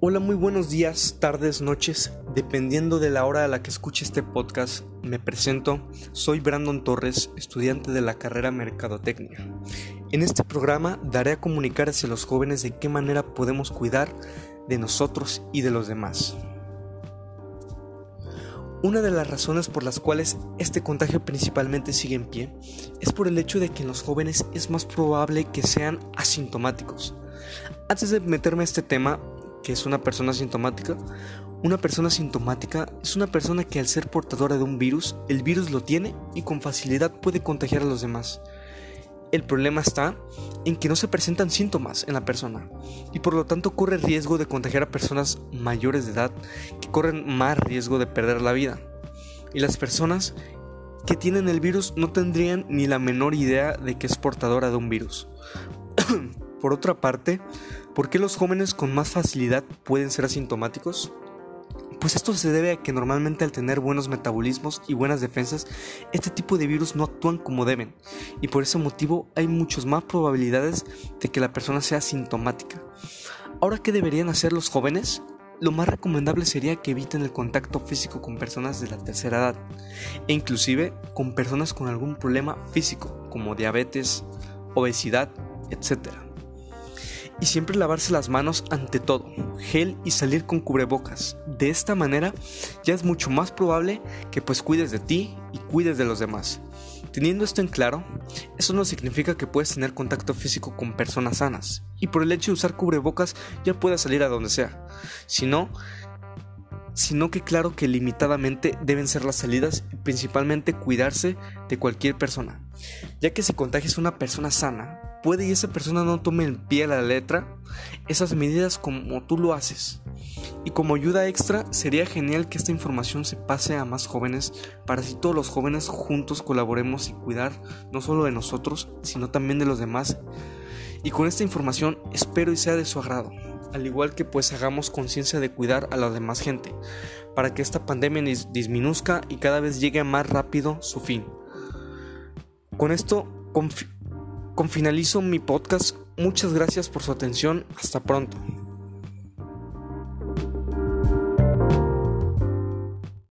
Hola, muy buenos días, tardes, noches, dependiendo de la hora a la que escuche este podcast. Me presento, soy Brandon Torres, estudiante de la carrera Mercadotecnia. En este programa daré a comunicar hacia los jóvenes de qué manera podemos cuidar de nosotros y de los demás. Una de las razones por las cuales este contagio principalmente sigue en pie es por el hecho de que en los jóvenes es más probable que sean asintomáticos. Antes de meterme a este tema, que es una persona sintomática? Una persona sintomática es una persona que al ser portadora de un virus, el virus lo tiene y con facilidad puede contagiar a los demás. El problema está en que no se presentan síntomas en la persona y por lo tanto corre riesgo de contagiar a personas mayores de edad que corren más riesgo de perder la vida. Y las personas que tienen el virus no tendrían ni la menor idea de que es portadora de un virus. por otra parte, ¿Por qué los jóvenes con más facilidad pueden ser asintomáticos? Pues esto se debe a que normalmente al tener buenos metabolismos y buenas defensas, este tipo de virus no actúan como deben, y por ese motivo hay muchas más probabilidades de que la persona sea asintomática. Ahora, ¿qué deberían hacer los jóvenes? Lo más recomendable sería que eviten el contacto físico con personas de la tercera edad, e inclusive con personas con algún problema físico, como diabetes, obesidad, etc y siempre lavarse las manos ante todo, gel y salir con cubrebocas. De esta manera ya es mucho más probable que pues cuides de ti y cuides de los demás. Teniendo esto en claro, eso no significa que puedes tener contacto físico con personas sanas y por el hecho de usar cubrebocas ya puedas salir a donde sea, sino sino que claro que limitadamente deben ser las salidas y principalmente cuidarse de cualquier persona, ya que si contagias a una persona sana, puede y esa persona no tome el pie a la letra esas medidas como tú lo haces. Y como ayuda extra, sería genial que esta información se pase a más jóvenes para así todos los jóvenes juntos colaboremos y cuidar no solo de nosotros, sino también de los demás. Y con esta información espero y sea de su agrado, al igual que pues hagamos conciencia de cuidar a la demás gente, para que esta pandemia disminuzca y cada vez llegue más rápido su fin. Con esto, con finalizo mi podcast. Muchas gracias por su atención. Hasta pronto.